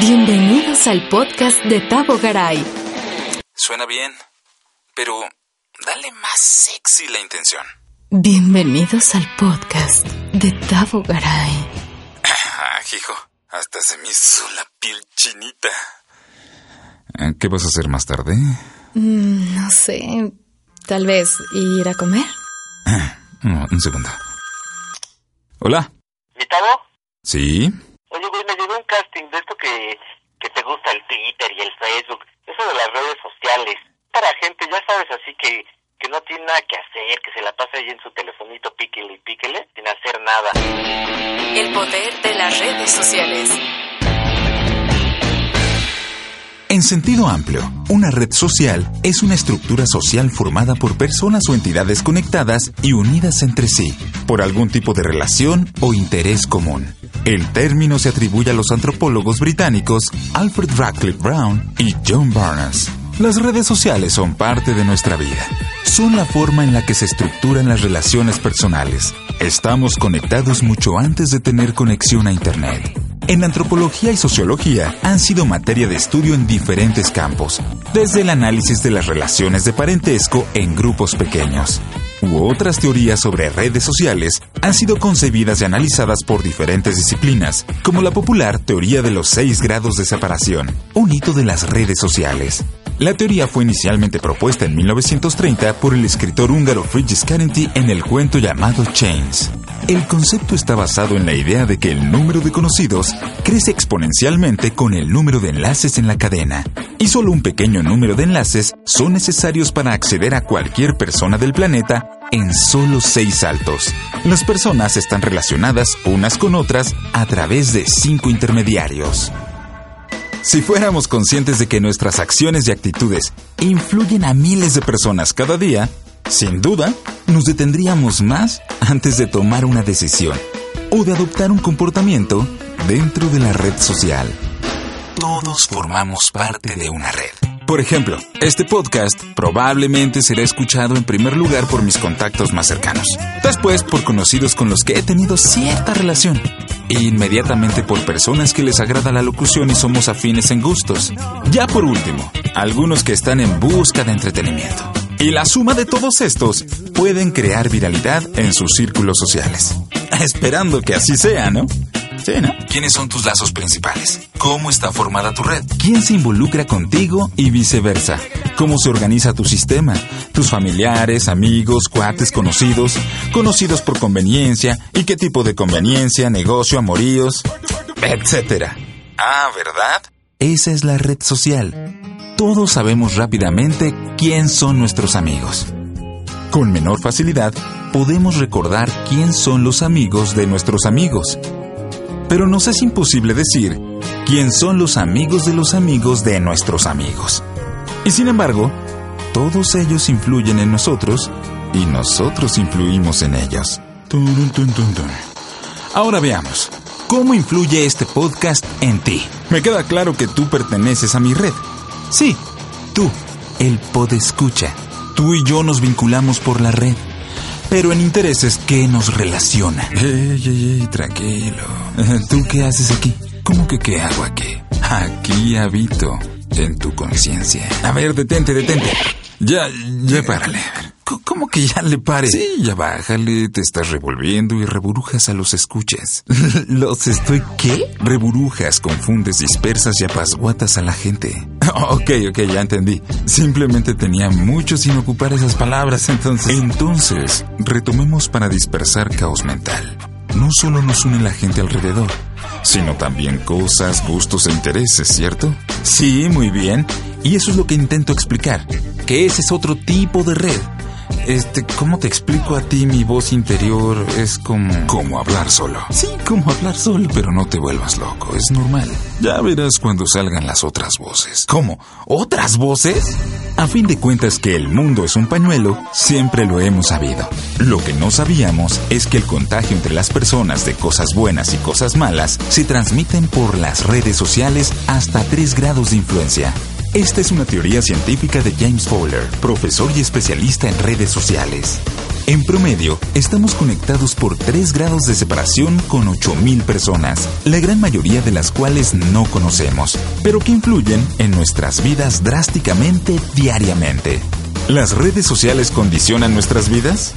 Bienvenidos al podcast de Tavo Garay. Suena bien, pero dale más sexy la intención. Bienvenidos al podcast de Tavo Garay. Ah, hijo, hasta se me hizo la piel chinita. Eh, ¿Qué vas a hacer más tarde? Mm, no sé, tal vez ir a comer. No, un segundo. Hola. ¿Mi Tavo? ¿Sí? Casting de esto que, que te gusta el Twitter y el Facebook, eso de las redes sociales. Para gente, ya sabes, así que, que no tiene nada que hacer, que se la pasa ahí en su telefonito píquele y píquele, sin hacer nada. El poder de las redes sociales. En sentido amplio, una red social es una estructura social formada por personas o entidades conectadas y unidas entre sí, por algún tipo de relación o interés común. El término se atribuye a los antropólogos británicos Alfred Radcliffe Brown y John Barnes. Las redes sociales son parte de nuestra vida. Son la forma en la que se estructuran las relaciones personales. Estamos conectados mucho antes de tener conexión a Internet. En antropología y sociología han sido materia de estudio en diferentes campos, desde el análisis de las relaciones de parentesco en grupos pequeños. U otras teorías sobre redes sociales han sido concebidas y analizadas por diferentes disciplinas, como la popular teoría de los seis grados de separación, un hito de las redes sociales. La teoría fue inicialmente propuesta en 1930 por el escritor húngaro Frigyes Karenti en el cuento llamado Chains. El concepto está basado en la idea de que el número de conocidos crece exponencialmente con el número de enlaces en la cadena, y solo un pequeño número de enlaces son necesarios para acceder a cualquier persona del planeta en solo seis saltos. Las personas están relacionadas unas con otras a través de cinco intermediarios. Si fuéramos conscientes de que nuestras acciones y actitudes influyen a miles de personas cada día, sin duda, nos detendríamos más antes de tomar una decisión o de adoptar un comportamiento dentro de la red social. Todos formamos parte de una red. Por ejemplo, este podcast probablemente será escuchado en primer lugar por mis contactos más cercanos, después por conocidos con los que he tenido cierta relación, e inmediatamente por personas que les agrada la locución y somos afines en gustos. Ya por último, algunos que están en busca de entretenimiento. Y la suma de todos estos pueden crear viralidad en sus círculos sociales. Esperando que así sea, ¿no? ¿Quiénes son tus lazos principales? ¿Cómo está formada tu red? ¿Quién se involucra contigo y viceversa? ¿Cómo se organiza tu sistema? Tus familiares, amigos, cuates, conocidos, conocidos por conveniencia, y qué tipo de conveniencia, negocio, amoríos, etcétera. Ah, ¿verdad? Esa es la red social. Todos sabemos rápidamente quién son nuestros amigos. Con menor facilidad, podemos recordar quién son los amigos de nuestros amigos. Pero nos es imposible decir quién son los amigos de los amigos de nuestros amigos. Y sin embargo, todos ellos influyen en nosotros y nosotros influimos en ellos. Ahora veamos, ¿cómo influye este podcast en ti? Me queda claro que tú perteneces a mi red. Sí, tú, el podescucha. Tú y yo nos vinculamos por la red, pero en intereses que nos relacionan. Ey, ey, ey, tranquilo. ¿Tú qué haces aquí? ¿Cómo que qué hago aquí? Aquí habito, en tu conciencia. A ver, detente, detente. Ya, ya párale. ¿Cómo que ya le pare? Sí, ya bájale, te estás revolviendo y reburujas a los escuchas. ¿Los estoy qué? Reburujas, confundes, dispersas y apasguatas a la gente. ok, ok, ya entendí. Simplemente tenía mucho sin ocupar esas palabras, entonces... Entonces, retomemos para dispersar caos mental. No solo nos une la gente alrededor, sino también cosas, gustos e intereses, ¿cierto? Sí, muy bien. Y eso es lo que intento explicar, que ese es otro tipo de red. Este, ¿cómo te explico a ti mi voz interior? Es como... Como hablar solo. Sí, como hablar solo, pero no te vuelvas loco, es normal. Ya verás cuando salgan las otras voces. ¿Cómo? ¿Otras voces? A fin de cuentas que el mundo es un pañuelo, siempre lo hemos sabido. Lo que no sabíamos es que el contagio entre las personas de cosas buenas y cosas malas se transmiten por las redes sociales hasta 3 grados de influencia. Esta es una teoría científica de James Fowler, profesor y especialista en redes sociales. En promedio, estamos conectados por 3 grados de separación con 8.000 personas, la gran mayoría de las cuales no conocemos, pero que influyen en nuestras vidas drásticamente diariamente. ¿Las redes sociales condicionan nuestras vidas?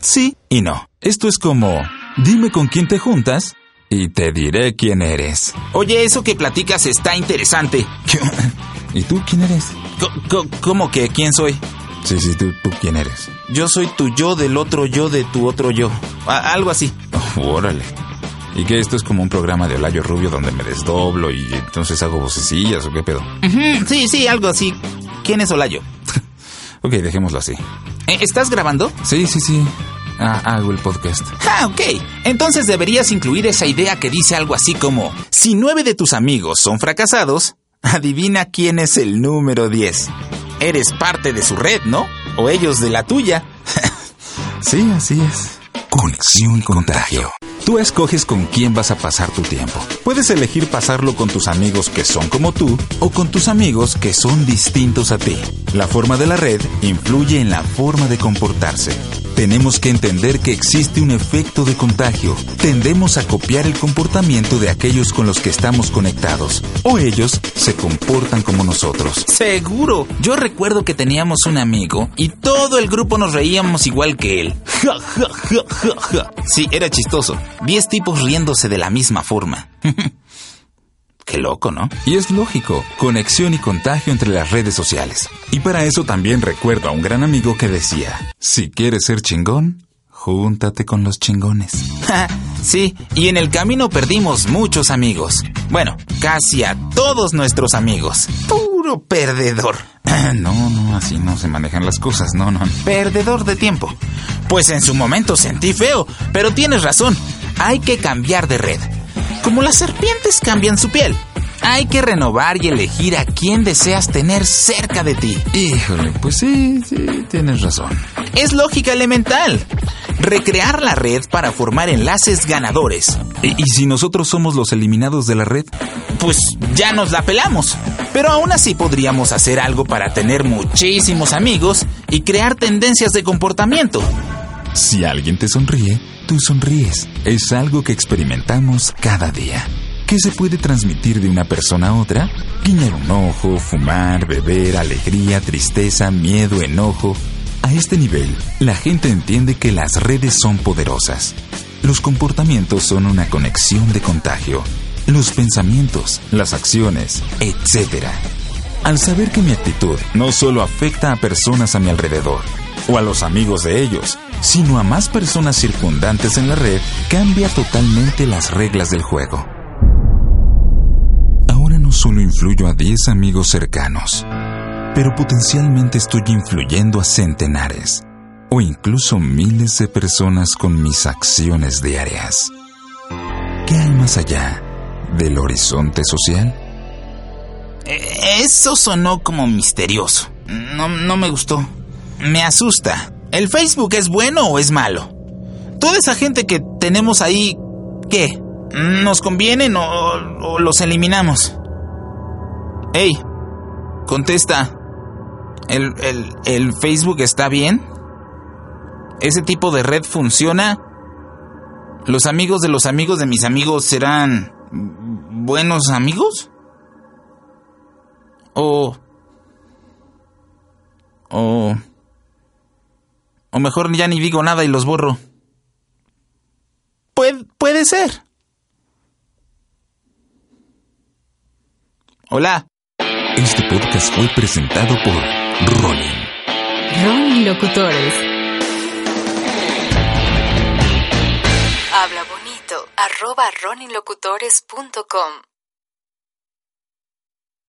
Sí y no. Esto es como, dime con quién te juntas y te diré quién eres. Oye, eso que platicas está interesante. ¿Y tú quién eres? ¿Cómo que quién soy? Sí, sí, tú, tú quién eres. Yo soy tu yo del otro yo de tu otro yo. A- algo así. Oh, órale. ¿Y que esto es como un programa de Olayo Rubio donde me desdoblo y entonces hago vocecillas o qué pedo? Sí, sí, algo así. ¿Quién es Olayo? Ok, dejémoslo así. Eh, ¿Estás grabando? Sí, sí, sí. Ah, hago el podcast. Ah, ok. Entonces deberías incluir esa idea que dice algo así como, si nueve de tus amigos son fracasados, adivina quién es el número 10. Eres parte de su red, ¿no? O ellos de la tuya. Sí, así es. Conexión y contagio. Tú escoges con quién vas a pasar tu tiempo. Puedes elegir pasarlo con tus amigos que son como tú o con tus amigos que son distintos a ti. La forma de la red influye en la forma de comportarse. Tenemos que entender que existe un efecto de contagio. Tendemos a copiar el comportamiento de aquellos con los que estamos conectados. O ellos se comportan como nosotros. Seguro. Yo recuerdo que teníamos un amigo y todo el grupo nos reíamos igual que él. Ja, ja, ja, ja, ja. Sí, era chistoso. Diez tipos riéndose de la misma forma. Qué loco, ¿no? Y es lógico, conexión y contagio entre las redes sociales. Y para eso también recuerdo a un gran amigo que decía, si quieres ser chingón, júntate con los chingones. Sí, y en el camino perdimos muchos amigos. Bueno, casi a todos nuestros amigos. Puro perdedor. No, no, así no se manejan las cosas, no, no. Perdedor de tiempo. Pues en su momento sentí feo, pero tienes razón. Hay que cambiar de red. Como las serpientes cambian su piel. Hay que renovar y elegir a quién deseas tener cerca de ti. Híjole, pues sí, sí, tienes razón. Es lógica elemental. Recrear la red para formar enlaces ganadores. ¿Y, y si nosotros somos los eliminados de la red? Pues ya nos la pelamos. Pero aún así podríamos hacer algo para tener muchísimos amigos y crear tendencias de comportamiento. Si alguien te sonríe, tú sonríes. Es algo que experimentamos cada día. ¿Qué se puede transmitir de una persona a otra? Guiñar un ojo, fumar, beber, alegría, tristeza, miedo, enojo. A este nivel, la gente entiende que las redes son poderosas. Los comportamientos son una conexión de contagio. Los pensamientos, las acciones, etc. Al saber que mi actitud no solo afecta a personas a mi alrededor o a los amigos de ellos, sino a más personas circundantes en la red, cambia totalmente las reglas del juego. Ahora no solo influyo a 10 amigos cercanos, pero potencialmente estoy influyendo a centenares o incluso miles de personas con mis acciones diarias. ¿Qué hay más allá del horizonte social? Eh, Eso sonó como misterioso. No, no me gustó. Me asusta. ¿El Facebook es bueno o es malo? Toda esa gente que tenemos ahí, ¿qué? ¿Nos convienen o, los eliminamos? Ey, contesta. ¿El, el, ¿El Facebook está bien? ¿Ese tipo de red funciona? ¿Los amigos de los amigos de mis amigos serán buenos amigos? O... O... O mejor ya ni digo nada y los borro. Puede, puede ser. Hola. Este podcast fue presentado por Ronin. Ron Locutores. Habla bonito, arroba roninlocutores.com.